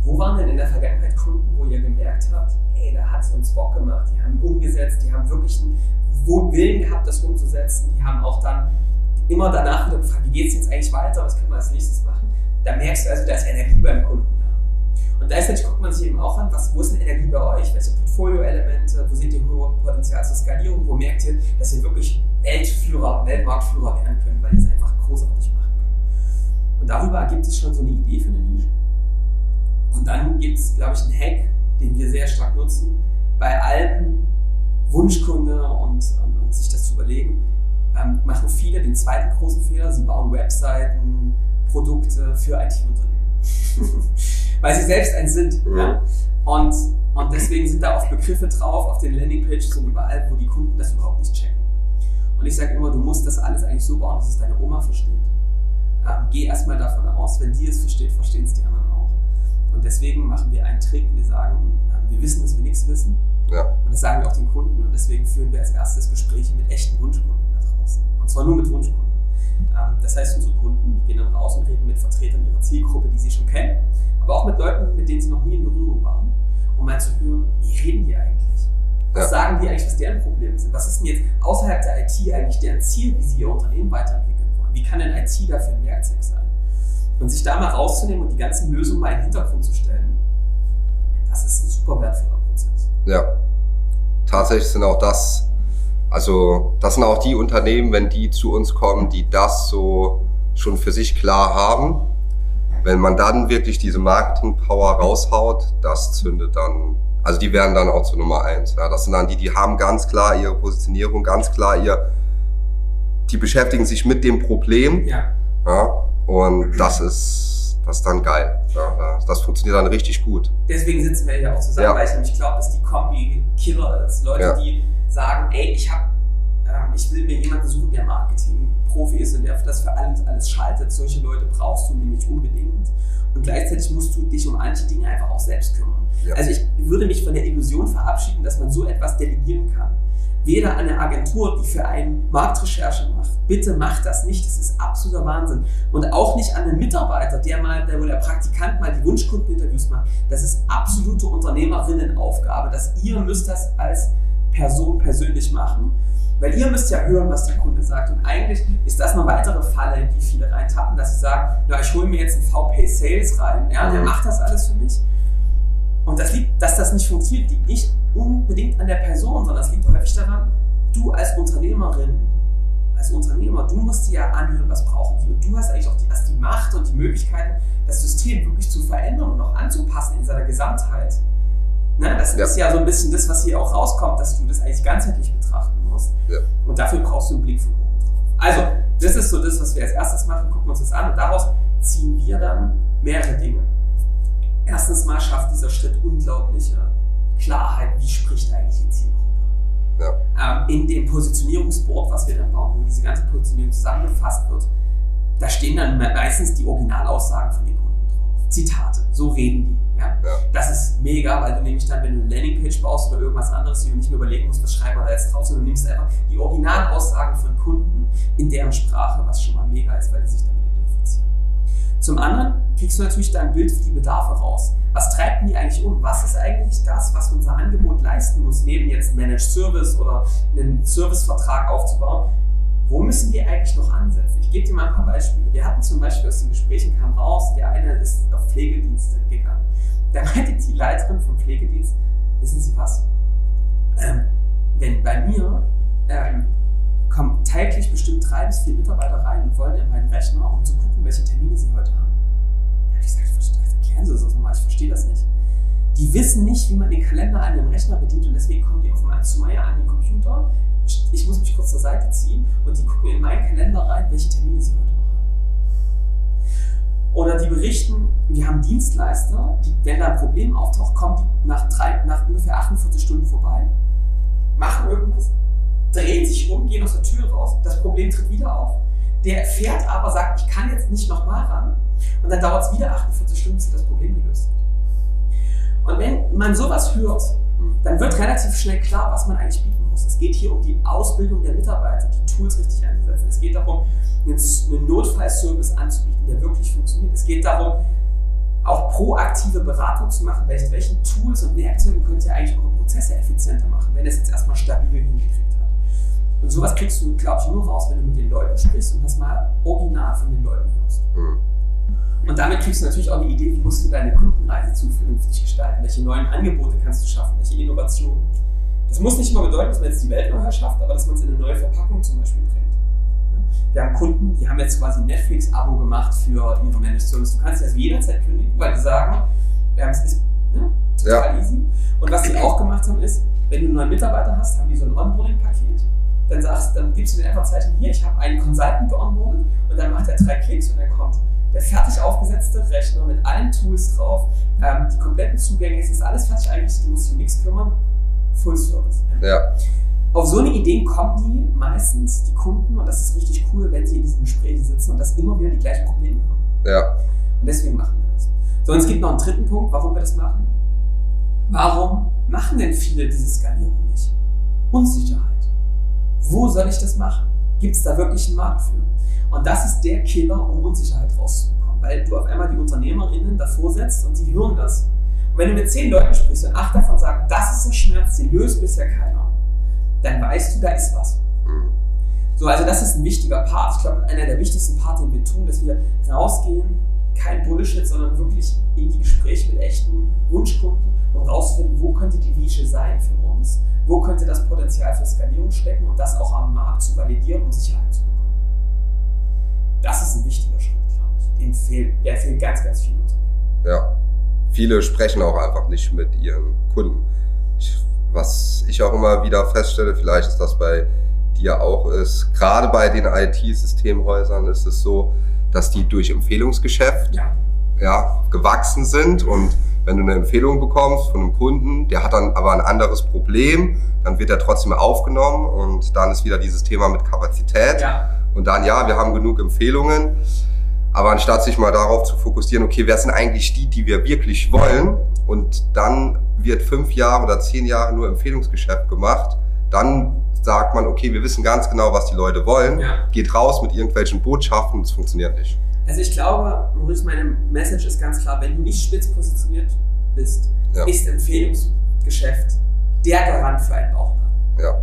wo waren denn in der Vergangenheit Kunden, wo ihr gemerkt habt, ey, da hat es uns Bock gemacht, die haben umgesetzt, die haben wirklich einen Willen gehabt, das umzusetzen, die haben auch dann immer danach wieder gefragt, wie geht es jetzt eigentlich weiter, was können wir als nächstes machen. Da merkst du also, da ist Energie beim Kunden. Und gleichzeitig guckt man sich eben auch an, was, wo ist denn Energie bei euch, welche Portfolio-Elemente, wo seht ihr hohe Potenzial zur Skalierung, wo merkt ihr, dass ihr wirklich Weltführer, Weltmarktführer werden könnt, weil ihr es einfach großartig machen könnt. Und darüber ergibt sich schon so eine Idee für eine Nische. Und dann gibt es, glaube ich, einen Hack, den wir sehr stark nutzen, bei allen Wunschkunde und, und, und sich das zu überlegen, ähm, machen viele den zweiten großen Fehler, sie bauen Webseiten, Produkte für IT-Unternehmen. weil sie selbst ein sind. Mhm. Ja? Und, und deswegen sind da oft Begriffe drauf auf den Landingpages und überall, wo die Kunden das überhaupt nicht checken. Und ich sage immer, du musst das alles eigentlich so bauen, dass es deine Oma versteht. Ähm, geh erstmal davon aus, wenn die es versteht, verstehen es die anderen auch. Und deswegen machen wir einen Trick. Wir sagen, äh, wir wissen, dass wir nichts wissen. Ja. Und das sagen wir auch den Kunden. Und deswegen führen wir als erstes Gespräche mit echten Wunschkunden draußen. Und zwar nur mit Wunschkunden. Ähm, das heißt, unsere Kunden gehen dann raus und reden mit Vertretern ihrer Zielgruppe, die sie schon kennen, aber auch mit Leuten, mit denen sie noch nie in Berührung waren, um mal zu hören, wie reden die eigentlich? Was ja. sagen die eigentlich, was deren Probleme sind? Was ist denn jetzt außerhalb der IT eigentlich deren Ziel, wie sie ihr Unternehmen weiterentwickeln wollen? Wie kann denn IT dafür ein Werkzeug sein? Und sich da mal rauszunehmen und die ganzen Lösungen mal in den Hintergrund zu stellen, das ist ein super wertvoller Prozess. Ja, tatsächlich sind auch das also das sind auch die Unternehmen, wenn die zu uns kommen, die das so schon für sich klar haben. Wenn man dann wirklich diese Marketing-Power raushaut, das zündet dann, also die werden dann auch zur Nummer eins. Ja, das sind dann die, die haben ganz klar ihre Positionierung, ganz klar ihr, die beschäftigen sich mit dem Problem. Ja. ja und das ist, das ist dann geil. Ja, das funktioniert dann richtig gut. Deswegen sitzen wir ja auch zusammen, weil ich nämlich glaube, dass die Kombi Killer ist. Leute, die sagen, ey, ich habe ähm, ich will mir jemanden suchen, der Marketing-Profi ist und der das für alles, alles schaltet. Solche Leute brauchst du nämlich unbedingt. Und gleichzeitig musst du dich um manche Dinge einfach auch selbst kümmern. Ja. Also ich würde mich von der Illusion verabschieden, dass man so etwas delegieren kann. Weder eine Agentur, die für einen Marktrecherche macht. Bitte macht das nicht, das ist absoluter Wahnsinn. Und auch nicht an einen Mitarbeiter, der mal, der, wo der Praktikant mal die Wunschkundeninterviews macht. Das ist absolute Unternehmerinnenaufgabe, dass ihr müsst das als Person persönlich machen. Weil ihr müsst ja hören, was der Kunde sagt. Und eigentlich ist das eine weitere Falle, in die viele reintappen, dass sie sagen, na, ich hole mir jetzt einen VP Sales rein, ja, der mhm. macht das alles für mich. Und das liegt, dass das nicht funktioniert, liegt nicht unbedingt an der Person, sondern es liegt häufig daran, du als Unternehmerin, als Unternehmer, du musst dir ja anhören, was brauchen die. Und du hast eigentlich auch die, hast die Macht und die Möglichkeiten, das System wirklich zu verändern und auch anzupassen in seiner Gesamtheit. Ne, das ja. ist ja so ein bisschen das, was hier auch rauskommt, dass du das eigentlich ganzheitlich betrachten musst. Ja. Und dafür brauchst du einen Blick von oben drauf. Also, das ist so das, was wir als erstes machen, gucken uns das an und daraus ziehen wir dann mehrere Dinge. Erstens mal schafft dieser Schritt unglaubliche Klarheit, wie spricht eigentlich die Zielgruppe. Ja. Ähm, in dem Positionierungsboard, was wir dann bauen, wo diese ganze Positionierung zusammengefasst wird, da stehen dann meistens die Originalaussagen von den Kunden drauf. Zitate, so reden die. Ja? ja? Das ist mega, weil du nämlich dann, wenn du eine Landingpage baust oder irgendwas anderes, du nicht mehr überlegen musst, was schreiben wir da jetzt drauf, sondern du nimmst einfach die Originalaussagen von Kunden in deren Sprache, was schon mal mega ist, weil die sich damit identifizieren. Zum anderen kriegst du natürlich dein Bild für die Bedarfe raus. Was treibt denn die eigentlich um? Was ist eigentlich das, was unser Angebot leisten muss, neben jetzt Managed Service oder einen Servicevertrag aufzubauen? wo müssen wir eigentlich noch ansetzen? Ich gebe dir mal ein paar Beispiele. Wir hatten zum Beispiel aus den Gesprächen kam raus, der eine ist auf Pflegedienste gegangen. Da meinte die Leiterin vom Pflegedienst, wissen Sie was? Ähm, wenn bei mir ähm, kommen täglich bestimmt drei bis vier Mitarbeiter rein und wollen in meinen Rechner, um zu gucken, welche Termine sie heute haben. Da habe ich gesagt, erklären Sie das nochmal, ich verstehe das nicht. Die wissen nicht, wie man den Kalender an dem Rechner bedient und deswegen kommen die auf mal zu mir an den Computer. Ich muss mich kurz zur Seite ziehen und die gucken in meinen Kalender rein, welche Termine sie heute oder die berichten, wir haben Dienstleister, die, wenn da ein Problem auftaucht, kommen die nach, drei, nach ungefähr 48 Stunden vorbei, machen irgendwas, drehen sich um, gehen aus der Tür raus, das Problem tritt wieder auf. Der fährt aber, sagt, ich kann jetzt nicht nochmal ran und dann dauert es wieder 48 Stunden, bis das Problem gelöst hat. Und wenn man sowas hört, dann wird relativ schnell klar, was man eigentlich bieten muss. Es geht hier um die Ausbildung der Mitarbeiter, die Tools richtig einzusetzen. Es geht darum, einen Notfallservice anzubieten, der wirklich funktioniert. Es geht darum, auch proaktive Beratung zu machen. Welche, welchen Tools und Werkzeugen könnt ihr eigentlich eure Prozesse effizienter machen, wenn es jetzt erstmal stabil hingekriegt hat. Und sowas kriegst du, glaube ich, nur raus, wenn du mit den Leuten sprichst und das mal original von den Leuten hörst. Mhm. Und damit kriegst du natürlich auch eine Idee, wie musst du deine Kundenreise zukünftig gestalten, welche neuen Angebote kannst du schaffen, welche Innovationen. Das muss nicht immer bedeuten, dass man jetzt die Welt neu schafft, aber dass man es in eine neue Verpackung zum Beispiel bringt. Wir haben Kunden, die haben jetzt quasi ein Netflix-Abo gemacht für ihre Managed Service. Du kannst also jederzeit kündigen, weil die sagen, es ist ne, total ja. easy. Und was die auch gemacht haben, ist, wenn du einen neuen Mitarbeiter hast, haben die so ein Onboarding-Paket. Dann, sagst, dann gibst du dir einfach Zeichen, hier, ich habe einen Consultant geonboardet und dann macht er drei Klicks und dann kommt der fertig aufgesetzte Rechner mit allen Tools drauf, ähm, die kompletten Zugänge, es ist alles fertig eigentlich, du musst dich um nichts kümmern, Full Service. Ja. Auf so eine Idee kommen die meistens, die Kunden, und das ist richtig cool, wenn sie in diesen Gesprächen sitzen und das immer wieder die gleichen Probleme haben. Ja. Und deswegen machen wir das. So, und es gibt noch einen dritten Punkt, warum wir das machen. Warum machen denn viele diese Skalierung nicht? Unsicherheit. Wo soll ich das machen? Gibt es da wirklich einen Markt für? Und das ist der Killer, um Unsicherheit rauszubekommen, weil du auf einmal die UnternehmerInnen davor setzt und die hören das. Und wenn du mit zehn Leuten sprichst und acht davon sagen, das ist ein Schmerz, den löst bisher keiner, dann weißt du, da ist was. Mhm. So, also das ist ein wichtiger Part. Ich glaube, einer der wichtigsten Parts, den wir tun, dass wir rausgehen, kein Bullshit, sondern wirklich in die Gespräche mit echten Wunschkunden um rauszufinden, wo könnte die Nische sein für uns, wo könnte das Potenzial für Skalierung stecken und das auch am Markt zu validieren, um Sicherheit zu bekommen. Das ist ein wichtiger Schritt, glaube ich. Den fehlt, der fehlt ganz, ganz vielen Unternehmen. Ja. Viele sprechen auch einfach nicht mit ihren Kunden. Ich was ich auch immer wieder feststelle, vielleicht ist das bei dir auch ist, gerade bei den IT-Systemhäusern ist es so, dass die durch Empfehlungsgeschäft, ja. ja, gewachsen sind und wenn du eine Empfehlung bekommst von einem Kunden, der hat dann aber ein anderes Problem, dann wird er trotzdem aufgenommen und dann ist wieder dieses Thema mit Kapazität. Ja. Und dann, ja, wir haben genug Empfehlungen. Aber anstatt sich mal darauf zu fokussieren, okay, wer sind eigentlich die, die wir wirklich wollen? Und dann wird fünf Jahre oder zehn Jahre nur Empfehlungsgeschäft gemacht. Dann sagt man, okay, wir wissen ganz genau, was die Leute wollen. Ja. Geht raus mit irgendwelchen Botschaften, es funktioniert nicht. Also ich glaube, Maurice, meine Message ist ganz klar, wenn du nicht spitz positioniert bist, ja. ist Empfehlungsgeschäft der Garant für einen Bauchladen. Ja.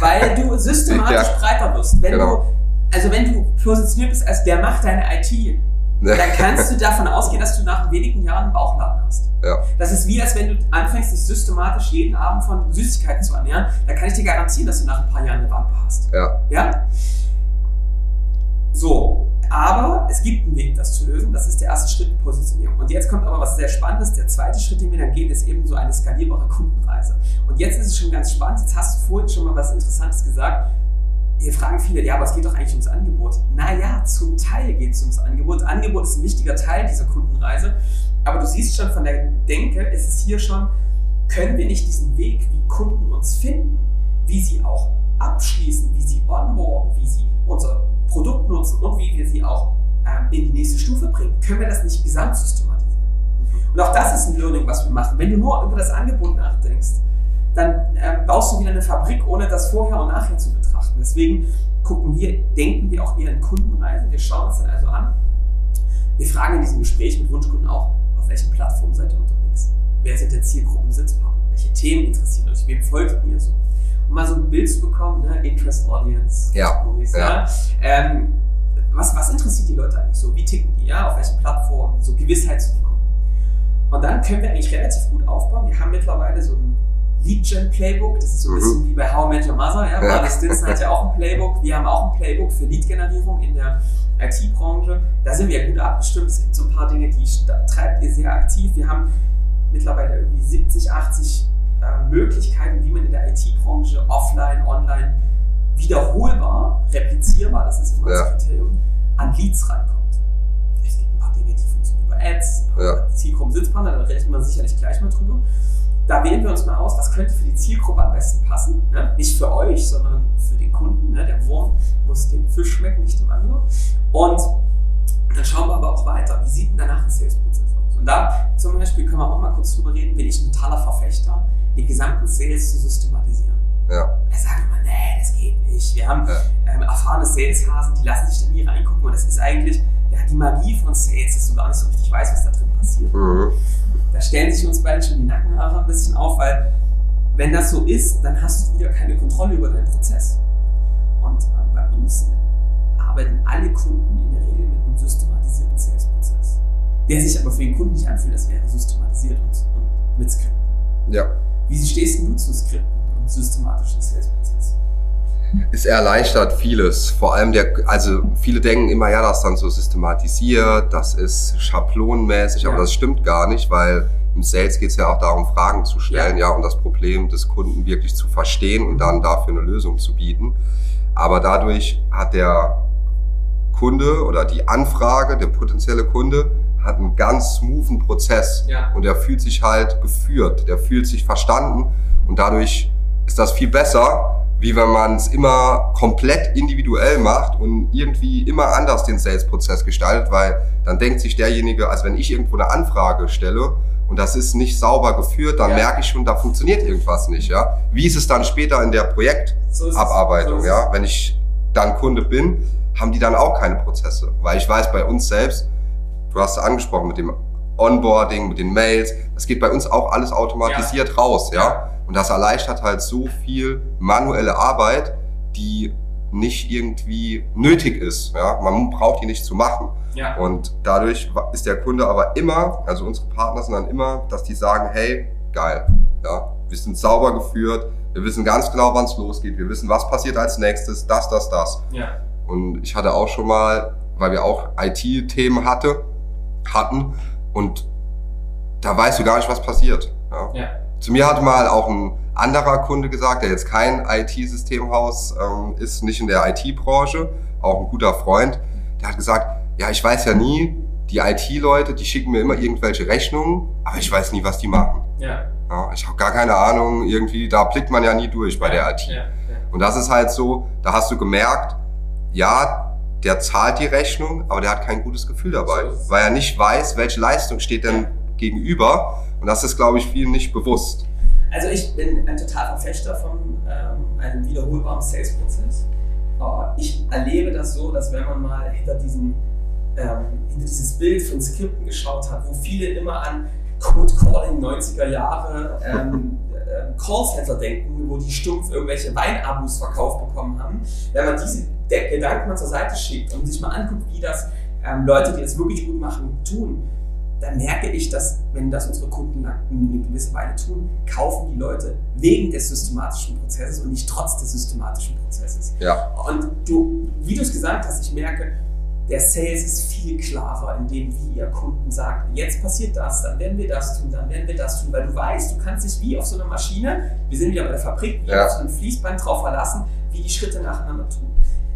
Weil du systematisch breiter wirst. Wenn genau. du, also wenn du positioniert bist als der macht deine IT, dann kannst du davon ausgehen, dass du nach wenigen Jahren einen Bauchladen hast. Ja. Das ist wie, als wenn du anfängst, dich systematisch jeden Abend von Süßigkeiten zu ernähren. Da kann ich dir garantieren, dass du nach ein paar Jahren eine Wampe hast. Ja. ja? So, aber es gibt einen Weg, das zu lösen. Das ist der erste Schritt, Positionierung. Und jetzt kommt aber was sehr Spannendes. Der zweite Schritt, den wir dann gehen, ist eben so eine skalierbare Kundenreise. Und jetzt ist es schon ganz spannend. Jetzt hast du vorhin schon mal was Interessantes gesagt. Hier fragen viele, ja, aber es geht doch eigentlich ums Angebot. Naja, zum Teil geht es ums Angebot. Angebot ist ein wichtiger Teil dieser Kundenreise. Aber du siehst schon von der Denke, ist es hier schon, können wir nicht diesen Weg, wie Kunden uns finden, wie sie auch abschließen, wie sie onboarden, wie sie unser Produkt nutzen und wie wir sie auch ähm, in die nächste Stufe bringen, können wir das nicht gesamtsystematisieren. Und auch das ist ein Learning, was wir machen. Wenn du nur über das Angebot nachdenkst, dann ähm, baust du wieder eine Fabrik, ohne das vorher und nachher zu betrachten. Deswegen gucken wir, denken wir auch eher in Kundenreisen. Wir schauen uns dann also an. Wir fragen in diesem Gespräch mit Wunschkunden auch, auf welchen Plattformen seid ihr unterwegs? Wer sind der Zielgruppen-Sitzpartner? Welche Themen interessieren euch? Wem folgt ihr so? um mal so ein Bild zu bekommen, ne? Interest Audience. Ja. Movies, ja. Ähm, was, was interessiert die Leute eigentlich so? Wie ticken die? Ja? Auf welchen Plattformen? So Gewissheit zu bekommen. Und dann können wir eigentlich relativ gut aufbauen. Wir haben mittlerweile so ein Lead-Gen-Playbook. Das ist so ein bisschen mhm. wie bei How I Met Your Mother. Ja? ja. Stinson hat ja auch ein Playbook. Wir haben auch ein Playbook für Lead-Generierung in der IT-Branche. Da sind wir ja gut abgestimmt. Es gibt so ein paar Dinge, die treibt ihr sehr aktiv. Wir haben mittlerweile irgendwie 70, 80 äh, Möglichkeiten, wie man in der IT-Branche offline, online wiederholbar, replizierbar, das ist immer ja. das Kriterium, an Leads rankommt. Es gibt ein paar Dinge, die funktionieren über Ads, ein paar ja. Zielgruppen-Sitzpartner, da rechnen wir sicherlich gleich mal drüber. Da wählen wir uns mal aus, was könnte für die Zielgruppe am besten passen. Ne? Nicht für euch, sondern für den Kunden. Ne? Der Wurm muss dem Fisch schmecken, nicht dem Angler. Und dann schauen wir aber auch weiter. Wie sieht denn danach ein Sales-Prozess aus? Und da zum Beispiel können wir auch mal kurz drüber reden, bin ich ein totaler Verfechter den gesamten Sales zu systematisieren. Ja. Da sagen immer, nee, das geht nicht. Wir haben ja. ähm, erfahrene Saleshasen, die lassen sich da nie reingucken und das ist eigentlich ja, die Magie von Sales, dass du gar nicht so richtig weißt, was da drin passiert. Mhm. Da stellen sich uns beide schon die Nackenhaare ein bisschen auf, weil wenn das so ist, dann hast du wieder keine Kontrolle über deinen Prozess. Und äh, bei uns arbeiten alle Kunden in der Regel mit einem systematisierten Sales-Prozess, der sich aber für den Kunden nicht anfühlt, als wäre systematisiert und, und mit Skripten. Ja. Wie stehst du zu Skripten und systematischen Sales-Prozessen? Es erleichtert vieles. Vor allem der, also viele denken immer, ja, das ist dann so systematisiert, das ist schablonenmäßig, ja. aber das stimmt gar nicht, weil im Sales geht es ja auch darum, Fragen zu stellen, ja. ja, und das Problem des Kunden wirklich zu verstehen und dann dafür eine Lösung zu bieten. Aber dadurch hat der Kunde oder die Anfrage, der potenzielle Kunde, hat einen ganz smoothen Prozess ja. und er fühlt sich halt geführt, der fühlt sich verstanden und dadurch ist das viel besser, wie wenn man es immer komplett individuell macht und irgendwie immer anders den Sales-Prozess gestaltet, weil dann denkt sich derjenige, also wenn ich irgendwo eine Anfrage stelle und das ist nicht sauber geführt, dann ja. merke ich schon, da funktioniert irgendwas nicht, ja. Wie ist es dann später in der Projektabarbeitung, so ja? Wenn ich dann Kunde bin, haben die dann auch keine Prozesse, weil ich weiß bei uns selbst, du hast angesprochen mit dem Onboarding, mit den Mails, das geht bei uns auch alles automatisiert ja. raus, ja. Und das erleichtert halt so viel manuelle Arbeit, die nicht irgendwie nötig ist. Ja? Man braucht die nicht zu machen. Ja. Und dadurch ist der Kunde aber immer, also unsere Partner sind dann immer, dass die sagen, hey, geil, ja, wir sind sauber geführt, wir wissen ganz genau, wann es losgeht, wir wissen, was passiert als nächstes, das, das, das. Ja. Und ich hatte auch schon mal, weil wir auch IT-Themen hatte, hatten und da weißt du gar nicht, was passiert. Ja. ja. Zu mir hat mal auch ein anderer Kunde gesagt, der jetzt kein IT-Systemhaus ähm, ist, nicht in der IT-Branche, auch ein guter Freund, der hat gesagt, ja, ich weiß ja nie, die IT-Leute, die schicken mir immer irgendwelche Rechnungen, aber ich weiß nie, was die machen. Ja. Ja, ich habe gar keine Ahnung, irgendwie, da blickt man ja nie durch bei der IT. Ja, ja. Und das ist halt so, da hast du gemerkt, ja, der zahlt die Rechnung, aber der hat kein gutes Gefühl dabei, weil er nicht weiß, welche Leistung steht denn gegenüber. Und das ist, glaube ich, vielen nicht bewusst. Also ich bin ein total Verfechter von ähm, einem wiederholbaren Sales-Prozess. Aber ich erlebe das so, dass wenn man mal hinter, diesen, ähm, hinter dieses Bild von Skripten geschaut hat, wo viele immer an Code Calling 90er Jahre ähm, äh, Callcenter denken, wo die stumpf irgendwelche Weinabos verkauft bekommen haben, wenn man diese Gedanken mal zur Seite schickt und sich mal anguckt, wie das ähm, Leute, die das wirklich gut machen, tun, dann merke ich, dass, wenn das unsere Kunden eine gewisse Weile tun, kaufen die Leute wegen des systematischen Prozesses und nicht trotz des systematischen Prozesses. Ja, Und du, wie du es gesagt hast, ich merke, der Sales ist viel klarer in dem, wie ihr Kunden sagt, jetzt passiert das, dann werden wir das tun, dann werden wir das tun, weil du weißt, du kannst dich wie auf so einer Maschine, wir sind wieder bei der Fabrik, wie Ja. auf so einem Fließband drauf verlassen, wie die Schritte nacheinander tun.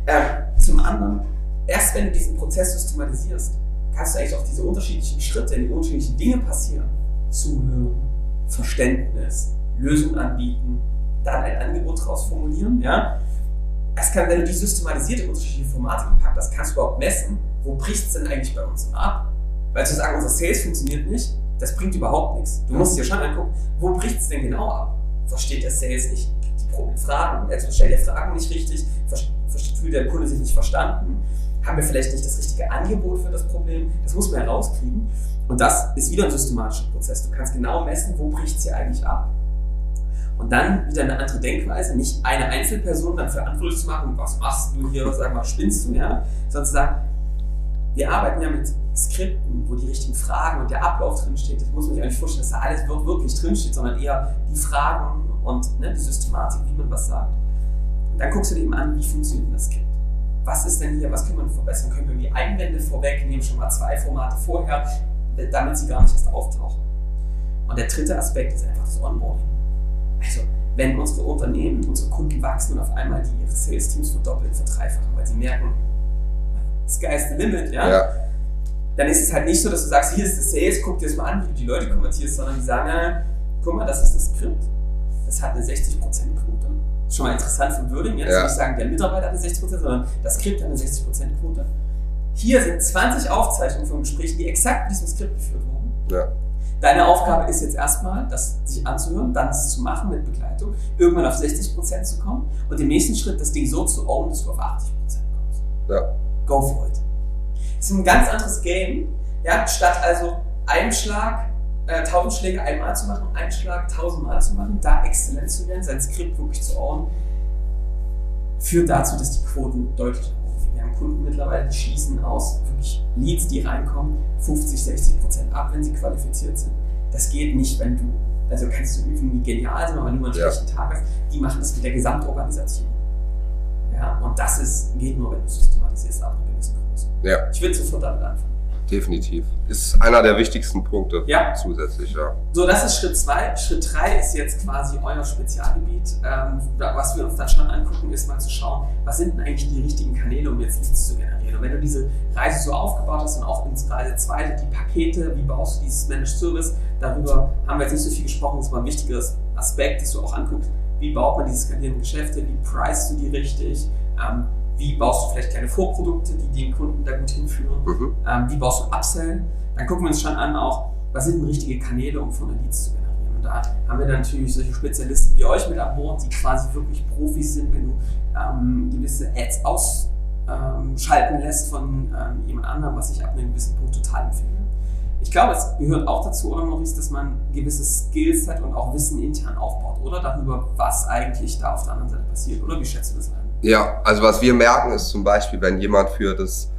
Ähm, zum anderen, erst wenn du diesen Prozess systematisierst, kannst du eigentlich auch diese unterschiedlichen Schritte, die unterschiedlichen Dinge passieren, zuhören, Verständnis, Lösungen anbieten, dann ein Angebot daraus formulieren, ja. Es kann, wenn du die systematisiert in unterschiedliche Formate gepackt hast, kannst du überhaupt messen, wo bricht es denn eigentlich bei uns immer ab? Weil zu sagen, unser Sales funktioniert nicht, das bringt überhaupt nichts. Du musst dir schon angucken, wo bricht es denn genau ab? Versteht der Sales nicht die Fragen, also stellt der Fragen nicht richtig, fühlt der Kunde sich nicht verstanden, haben wir vielleicht nicht das richtige Angebot für das Problem? Das muss man herauskriegen. Und das ist wieder ein systematischer Prozess. Du kannst genau messen, wo bricht es hier eigentlich ab. Und dann wieder eine andere Denkweise, nicht eine Einzelperson dann verantwortlich zu machen, was machst du hier, sag mal, spinnst du, ja, sondern zu sagen, wir arbeiten ja mit Skripten, wo die richtigen Fragen und der Ablauf drinsteht. Das muss man sich nicht vorstellen, dass da alles wir- wirklich drinsteht, sondern eher die Fragen und ne, die Systematik, wie man was sagt. Und dann guckst du dir eben an, wie funktioniert das Skript. Was ist denn hier, was können wir verbessern? Können wir die Einwände vorwegnehmen, schon mal zwei Formate vorher, damit sie gar nicht erst auftauchen. Und der dritte Aspekt ist einfach das Onboarding. Also, wenn unsere Unternehmen, unsere Kunden wachsen und auf einmal die ihre Sales-Teams verdoppeln, verdreifachen, weil sie merken, sky's the limit, ja, ja, dann ist es halt nicht so, dass du sagst, hier ist das Sales, guck dir das mal an, wie du die Leute konvertierst, sondern die sagen, ja, guck mal, das ist das Skript, das hat eine 60%-Quote. Schon mal interessant für Wording, jetzt Ja. nicht sagen, der Mitarbeiter hat eine 60%, sondern das Skript hat eine 60%-Quote. Hier sind 20 Aufzeichnungen von Gesprächen, die exakt mit diesem Skript geführt wurden. ja, Deine Aufgabe ist jetzt erstmal, das sich anzuhören, dann es zu machen mit Begleitung, irgendwann auf 60% zu kommen und im nächsten Schritt das Ding so zu ownen, dass du auf 80% kommst. ja, Go for it. Das ist ein ganz anderes Game. Ja, statt also einen Schlag, 1000 Schläge einmal zu machen, einen Schlag 1000 Mal zu machen, da exzellent zu werden, sein Skript wirklich zu ownen, führt dazu, dass die Quoten deutlich hochgehen. Wir haben Kunden mittlerweile, die schließen aus wirklich Leads, die reinkommen, 50, 60 Prozent ab, wenn sie qualifiziert sind. Das geht nicht, wenn du, also kannst du irgendwie genial sein, aber mal einen Ja. schlechten Tag hast, die machen das mit der Gesamtorganisation. Ja, und das ist, geht nur, wenn du systematisierst ab einer gewissen Größe. ja, Ich würde sofort damit anfangen. Definitiv. Ist einer der wichtigsten Punkte Ja. zusätzlich, ja. So, das ist Schritt zwei. Schritt drei ist jetzt quasi euer Spezialgebiet. Ähm, was wir uns dann schon angucken, ist mal zu schauen, was sind denn eigentlich die richtigen Kanäle, um jetzt Leads zu generieren. Und wenn du diese Reise so aufgebaut hast und auch in Reise zweite die Pakete, wie baust du dieses Managed Service, darüber haben wir jetzt nicht so viel gesprochen, das ist mal ein wichtiges Aspekt, dass du auch anguckst, wie baut man diese skalierenden Geschäfte, wie pricest du die richtig, ähm, wie baust du vielleicht kleine Vorprodukte, die den Kunden da gut hinführen Mhm. ähm, wie baust du Upsell? Dann gucken wir uns schon an, auch, was sind denn richtige Kanäle, um von der Leads zu generieren. Und da haben wir dann natürlich solche Spezialisten wie euch mit an Bord, die quasi wirklich Profis sind, wenn du ähm, gewisse Ads ausschalten lässt von ähm, jemand anderem, was ich ab einem gewissen Punkt total empfehle. Ich glaube, es gehört auch dazu, oder Maurice, dass man gewisses Skillset und auch Wissen intern aufbaut, oder? Darüber, was eigentlich da auf der anderen Seite passiert, oder? Wie schätzt du das ein? Ja, also was wir merken ist zum Beispiel, wenn jemand für das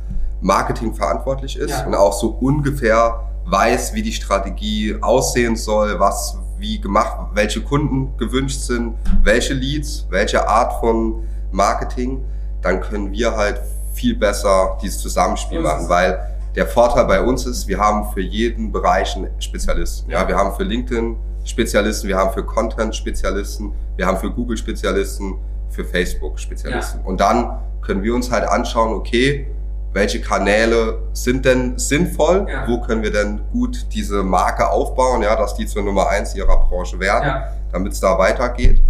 Marketing verantwortlich ist Ja. und auch so ungefähr weiß, wie die Strategie aussehen soll, was wie gemacht, welche Kunden gewünscht sind, welche Leads, welche Art von Marketing, dann können wir halt viel besser dieses Zusammenspiel machen, weil der Vorteil bei uns ist, wir haben für jeden Bereich einen Spezialisten. Ja. wir haben für LinkedIn Spezialisten, wir haben für Content Spezialisten, wir haben für Google Spezialisten, für Facebook Spezialisten. Und dann können wir uns halt anschauen, okay, welche Kanäle sind denn sinnvoll, Ja. wo können wir denn gut diese Marke aufbauen, ja, dass die zur Nummer eins ihrer Branche werden, Ja. damit es da weitergeht.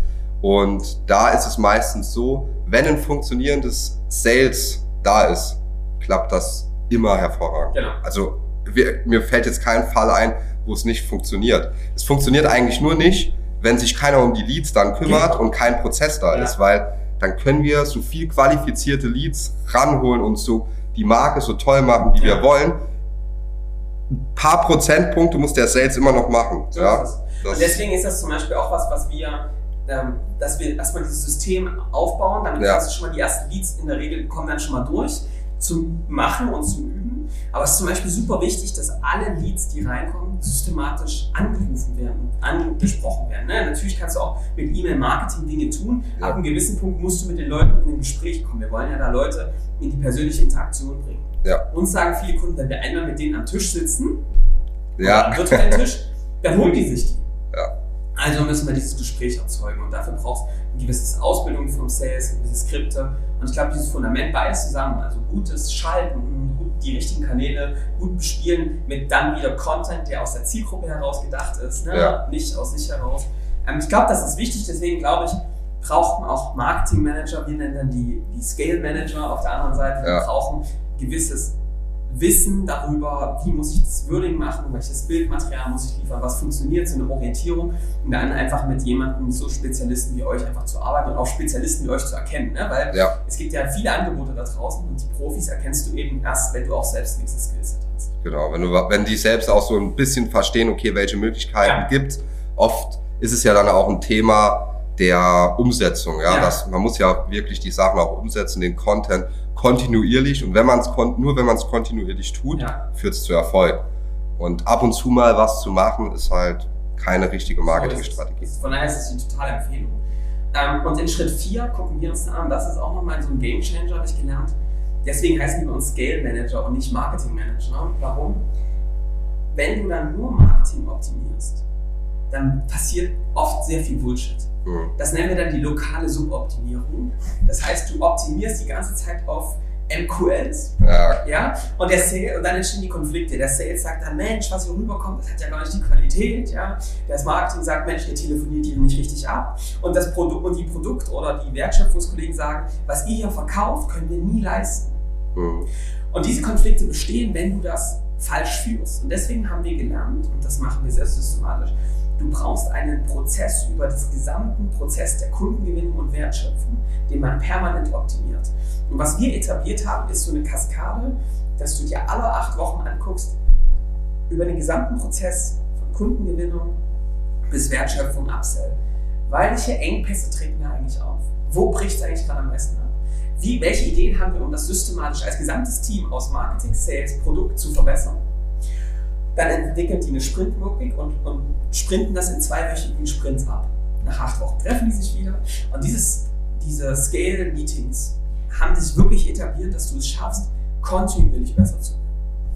Und da ist es meistens so, wenn ein funktionierendes Sales da ist, klappt das immer hervorragend. Genau. Also wir, mir fällt jetzt kein Fall ein, wo es nicht funktioniert. Es funktioniert eigentlich nur nicht, wenn sich keiner um die Leads dann kümmert und kein Prozess da Ja. ist, weil dann können wir so viel qualifizierte Leads ranholen und so die Marke so toll machen, wie Ja. wir wollen. Ein paar Prozentpunkte muss der Sales immer noch machen. So ja, ist Und deswegen ist das zum Beispiel auch was, was wir, ähm, dass wir erstmal dieses System aufbauen, damit Ja. kannst du schon mal die ersten Leads in der Regel kommen dann schon mal durch zum Machen und zum Üben. Aber es ist zum Beispiel super wichtig, dass alle Leads, die reinkommen, systematisch angerufen werden, angesprochen werden. Ne? Natürlich kannst du auch mit E-Mail-Marketing Dinge tun. Ja. Ab einem gewissen Punkt musst du mit den Leuten in ein Gespräch kommen. Wir wollen ja da Leute in die persönliche Interaktion bringen. Ja. Uns sagen viele Kunden, wenn wir einmal mit denen am Tisch sitzen, ja, am virtuellen Tisch, dann holen die sich die. Ja. Also müssen wir dieses Gespräch erzeugen und dafür brauchst du eine gewisse Ausbildung vom Sales, gewisse Skripte und ich glaube, dieses Fundament beides zusammen, also gutes Schalten, gut die richtigen Kanäle, gut bespielen mit dann wieder Content, der aus der Zielgruppe heraus gedacht ist, ne? Ja. nicht aus sich heraus. Ähm, ich glaube, das ist wichtig, deswegen glaube ich, braucht man auch Marketing Manager, wir nennen dann die, die Scale Manager auf der anderen Seite, Ja. wir brauchen gewisses Wissen darüber, wie muss ich das Wording machen, welches Bildmaterial muss ich liefern, was funktioniert, so eine Orientierung und dann einfach mit jemandem, so Spezialisten wie euch einfach zu arbeiten und auch Spezialisten wie euch zu erkennen, ne? weil ja, es gibt ja viele Angebote da draußen und die Profis erkennst du eben erst, wenn du auch selbst gewisses Skillset hast. genau. Wenn, du, wenn die selbst auch so ein bisschen verstehen, okay, welche Möglichkeiten Ja. gibt, oft ist es ja dann auch ein Thema der Umsetzung. Ja, Ja. Das, man muss ja wirklich die Sachen auch umsetzen, den Content kontinuierlich. Und wenn man es nur wenn man es kontinuierlich tut, Ja. führt es zu Erfolg. Und ab und zu mal was zu machen, ist halt keine richtige Marketingstrategie. Von daher ist es eine totale Empfehlung. Ähm, und in Schritt 4 gucken wir uns an, das ist auch nochmal so ein Game Changer, habe ich gelernt. Deswegen heißen bei uns Scale Manager und nicht Marketing Manager. Warum? Wenn du dann nur Marketing optimierst, dann passiert oft sehr viel Bullshit. Das nennen wir dann die lokale Suboptimierung. Das heißt, du optimierst die ganze Zeit auf MQLs, Ja, ja, und der Sale, und dann entstehen die Konflikte. Der Sales sagt dann, Mensch, was hier rüberkommt, das hat ja gar nicht die Qualität, ja. Das Marketing sagt, Mensch, ihr telefoniert hier nicht richtig ab. Und das Produkt, und die Produkt- oder die Wertschöpfungskollegen sagen, was ihr hier verkauft, können wir nie leisten. Und diese Konflikte bestehen, wenn du das falsch führst. Und deswegen haben wir gelernt, und das machen wir sehr systematisch, du brauchst einen Prozess über das gesamten Prozess der Kundengewinnung und Wertschöpfung, den man permanent optimiert. Und was wir etabliert haben, ist so eine Kaskade, dass du dir alle acht Wochen anguckst, über den gesamten Prozess von Kundengewinnung bis Wertschöpfung, Upsell. Welche Engpässe treten da eigentlich auf? Wo bricht es eigentlich gerade am meisten ab? Wie, welche Ideen haben wir, um das systematisch als gesamtes Team aus Marketing, Sales, Produkt zu verbessern? Dann entwickeln die eine Sprint-Logik und, und sprinten das in zweiwöchigen Sprints ab. Nach acht Wochen treffen die sich wieder. Und dieses, diese Scale-Meetings haben sich wirklich etabliert, dass du es schaffst, kontinuierlich besser zu werden.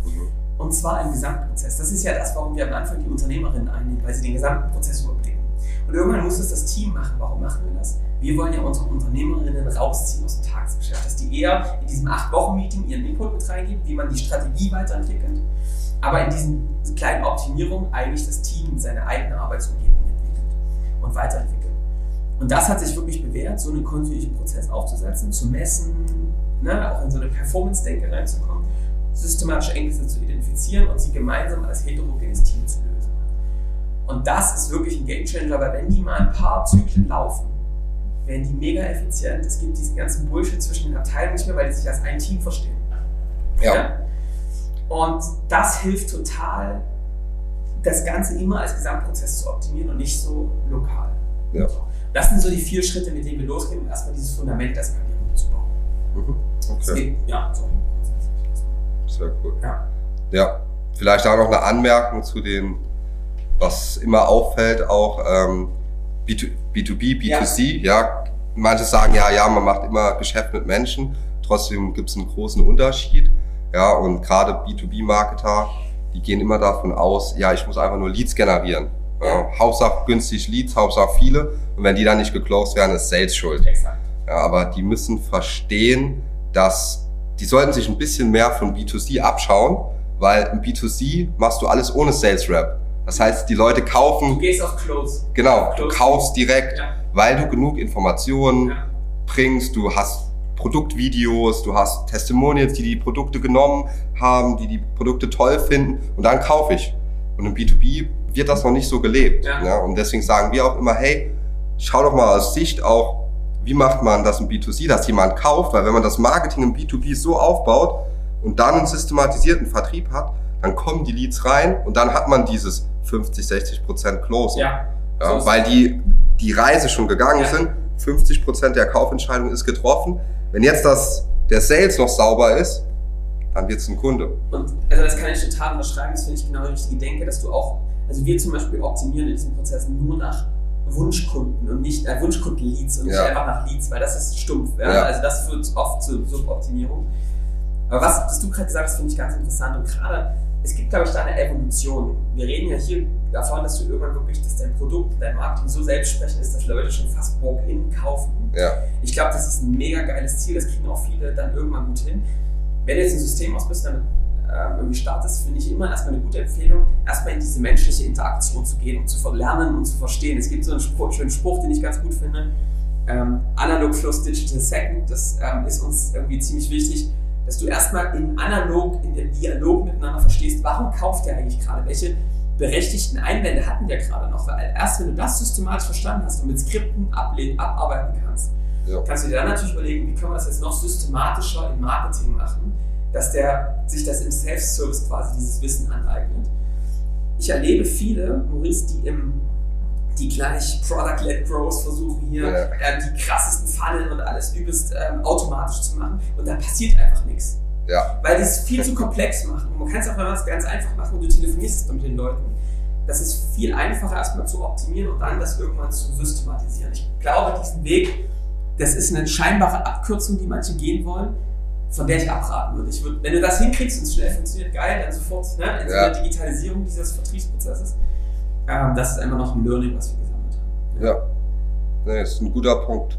Mhm. Und zwar im Gesamtprozess. Das ist ja das, warum wir am Anfang die Unternehmerinnen einnehmen, weil sie den gesamten Prozess überblicken. Und irgendwann muss es das Team machen. Warum machen wir das? Wir wollen ja unsere Unternehmerinnen rausziehen aus dem Tagesgeschäft, dass die eher in diesem 8-Wochen-Meeting ihren Input mit reingeben, wie man die Strategie weiterentwickelt. Aber in diesen kleinen Optimierungen eigentlich das Team seine eigene Arbeitsumgebung entwickelt und weiterentwickelt. Und das hat sich wirklich bewährt, so einen kontinuierlichen Prozess aufzusetzen, zu messen, ne, auch in so eine Performance-Denke reinzukommen, systematische Engpässe zu identifizieren und sie gemeinsam als heterogenes Team zu lösen. Und das ist wirklich ein Gamechanger, weil wenn die mal ein paar Zyklen laufen, werden die mega effizient. Es gibt diesen ganzen Bullshit zwischen den Abteilungen nicht mehr, weil die sich als ein Team verstehen. Ja. Und das hilft total, das Ganze immer als Gesamtprozess zu optimieren und nicht so lokal. Ja. Das sind so die vier Schritte, mit denen wir losgehen, um erstmal dieses Fundament der Skalierung zu bauen. Mhm. Das Okay, geht, ja, so. sehr cool. Ja. Ja, vielleicht auch noch eine Anmerkung zu den, was immer auffällt, auch ähm, B2, B2B, B2C. Ja. manche sagen ja, ja, man macht immer Geschäft mit Menschen. Trotzdem gibt es einen großen Unterschied. Ja, und gerade B2B-Marketer, die gehen immer davon aus, ja, ich muss einfach nur Leads generieren. Ja, Hauptsache günstig Leads, Hauptsache viele. Und wenn die dann nicht geclosed werden, ist Sales schuld. Exakt. Ja, aber die müssen verstehen, dass die sollten sich ein bisschen mehr von B2C abschauen, weil im B2C machst du alles ohne Sales Rep. Das heißt, die Leute kaufen. Du gehst auf Close. Genau, du kaufst direkt, Ja. weil du genug Informationen Ja. bringst. Du hast Produktvideos, du hast Testimonials, die die Produkte genommen haben, die die Produkte toll finden und dann kaufe ich. Und im B2B wird das noch nicht so gelebt. Ja. Ne? Und deswegen sagen wir auch immer, hey, schau doch mal aus Sicht auch, wie macht man das im B2C, dass jemand kauft, weil wenn man das Marketing im B2B so aufbaut und dann einen systematisierten Vertrieb hat, dann kommen die Leads rein und dann hat man dieses 50, 60 Prozent Closing. Ja. Ja, So weil die, die Reise schon gegangen Ja. sind. 50 Prozent der Kaufentscheidung ist getroffen. Wenn jetzt das, der Sales noch sauber ist, dann wird es ein Kunde. Und also das kann ich total unterschreiben, das finde ich genau die richtige Denke, dass du auch, also wir zum Beispiel optimieren in diesem Prozess nur nach Wunschkunden und nicht äh, Wunschkunden-Leads und nicht Ja. einfach nach Leads, weil das ist stumpf. Ja? Ja. Also das führt oft zu Suboptimierung. Aber was, was du gerade gesagt hast, finde ich ganz interessant und gerade, es gibt, glaube ich, da eine Evolution. Wir reden ja hier davon, dass du irgendwann wirklich, dass dein Produkt, dein Marketing so selbstsprechend ist, dass Leute schon fast walk-in kaufen. Ja, Ich glaube, das ist ein mega geiles Ziel, das kriegen auch viele dann irgendwann gut hin. Wenn du jetzt ein System ausbist, damit ähm, irgendwie startest, finde ich immer erstmal eine gute Empfehlung, erstmal in diese menschliche Interaktion zu gehen und zu verlernen und zu verstehen. Es gibt so einen Spruch, schönen Spruch, den ich ganz gut finde. Ähm, Analog First Digital Second, das ähm, ist uns irgendwie ziemlich wichtig, dass du erstmal in analog, in dem Dialog miteinander verstehst, warum kauft der eigentlich gerade? Welche berechtigten Einwände hatten der gerade noch? Weil erst wenn du das systematisch verstanden hast und mit Skripten ablehnen, abarbeiten kannst, Ja. kannst du dir dann natürlich überlegen, wie können wir das jetzt noch systematischer im Marketing machen, dass der sich das im Self-Service quasi dieses Wissen aneignet. Ich erlebe viele, Maurice, die im die gleich Product-led Growth versuchen hier Ja. äh, die krassesten Funnel und alles übelst ähm, automatisch zu machen und da passiert einfach nichts. ja, Weil die es viel zu komplex machen. Und man kann es auch, es ganz einfach macht und du telefonierst mit den Leuten, das ist viel einfacher erstmal zu optimieren und dann das irgendwann zu systematisieren. Ich glaube, diesen Weg, das ist eine scheinbare Abkürzung, die manche gehen wollen, von der ich abraten würde. Ich würde wenn du das hinkriegst und es schnell funktioniert, geil, dann sofort ne, in so Ja. einer Digitalisierung dieses Vertriebsprozesses. Ähm, das ist einfach noch ein Learning, was wir gesammelt haben. ja. Nee, ist ein guter Punkt.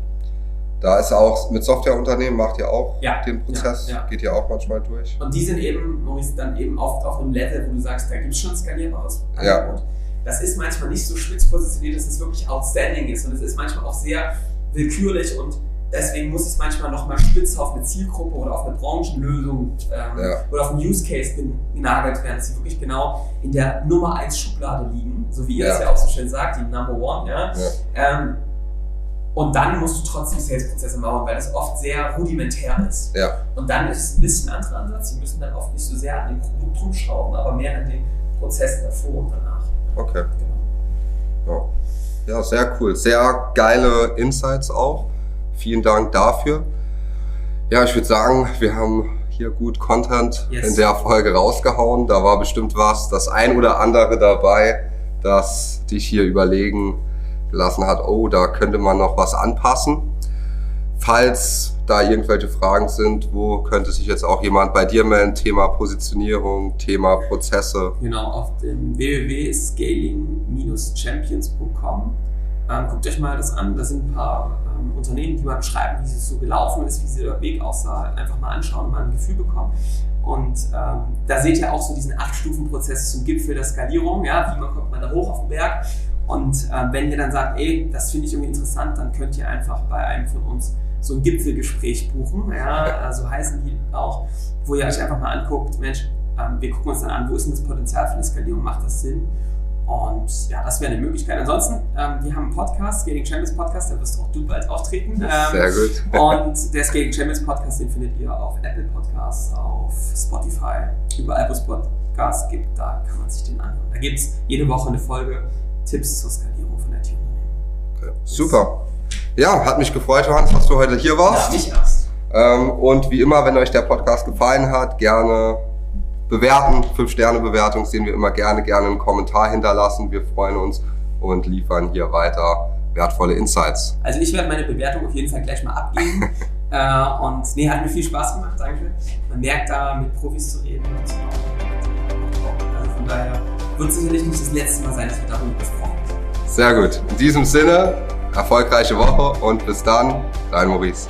Da ist auch, mit Softwareunternehmen macht ihr auch Ja, den Prozess, ja, ja. geht ihr auch manchmal durch. Und die sind eben, Maurice, dann eben oft auf einem Level, wo du sagst, da gibt es schon skalierbares Ja. Angebot. Das ist manchmal nicht so spitz positioniert, dass es wirklich outstanding ist. Und es ist manchmal auch sehr willkürlich und deswegen muss es manchmal nochmal spitz auf eine Zielgruppe oder auf eine Branchenlösung ähm, Ja. oder auf einen Use Case genagelt werden, dass sie wirklich genau in der Nummer 1 Schublade liegen, so wie ihr es ja auch so schön sagt, die Number One. Ja? Ähm, und dann musst du trotzdem Sales-Prozesse bauen, weil das oft sehr rudimentär ist. Ja, Und dann ist es ein bisschen ein anderer Ansatz. Sie müssen dann oft nicht so sehr an dem Produkt rumschrauben, aber mehr an den Prozessen davor und danach. okay. Genau. Ja. ja, sehr cool. Sehr geile Insights auch. Vielen Dank dafür. Ja, ich würde sagen, wir haben hier gut Content Yes. in der Folge rausgehauen. Da war bestimmt was, das ein oder andere dabei, das dich hier überlegen gelassen hat, oh, da könnte man noch was anpassen. Falls da irgendwelche Fragen sind, wo könnte sich jetzt auch jemand bei dir melden? Thema Positionierung, Thema Prozesse. Genau, auf dem www.scaling-champions.com. Ähm, guckt euch mal das an. Da sind ein paar ähm, Unternehmen, die mal beschreiben, wie es so gelaufen ist, wie der Weg aussah. Einfach mal anschauen und mal ein Gefühl bekommen. Und ähm, da seht ihr auch so diesen Acht-Stufen-Prozess zum Gipfel der Skalierung. Ja, wie man kommt man da hoch auf den Berg. Und ähm, wenn ihr dann sagt, ey, das finde ich irgendwie interessant, dann könnt ihr einfach bei einem von uns so ein Gipfelgespräch buchen. Ja, so heißen die auch, wo ihr euch einfach mal anguckt, Mensch, ähm, wir gucken uns dann an, wo ist denn das Potenzial für eine Skalierung, macht das Sinn? Und ja, das wäre eine Möglichkeit. Ansonsten, ähm, wir haben einen Podcast, Scaling Champions Podcast, da wirst auch du bald auftreten. Ähm, Sehr gut. und der Scaling Champions Podcast, den findet ihr auf Apple Podcasts, auf Spotify, überall, wo es Podcasts gibt, da kann man sich den anhören. Da gibt es jede Woche eine Folge Tipps zur Skalierung von IT-Unternehmen. Okay. Super. Ja, hat mich gefreut, Johannes, dass du heute hier warst. nicht erst. Ähm, und wie immer, wenn euch der Podcast gefallen hat, gerne bewerten. Fünf Sterne Bewertung sehen wir immer gerne, gerne einen Kommentar hinterlassen. Wir freuen uns und liefern hier weiter wertvolle Insights. Also ich werde meine Bewertung auf jeden Fall gleich mal abgeben. äh, und nee, hat mir viel Spaß gemacht, danke. Man merkt da, mit Profis zu reden. Und, also von daher wird sicherlich nicht das letzte Mal sein, dass wir darüber gesprochen haben. Sehr gut. In diesem Sinne, erfolgreiche Woche und bis dann, dein Maurice.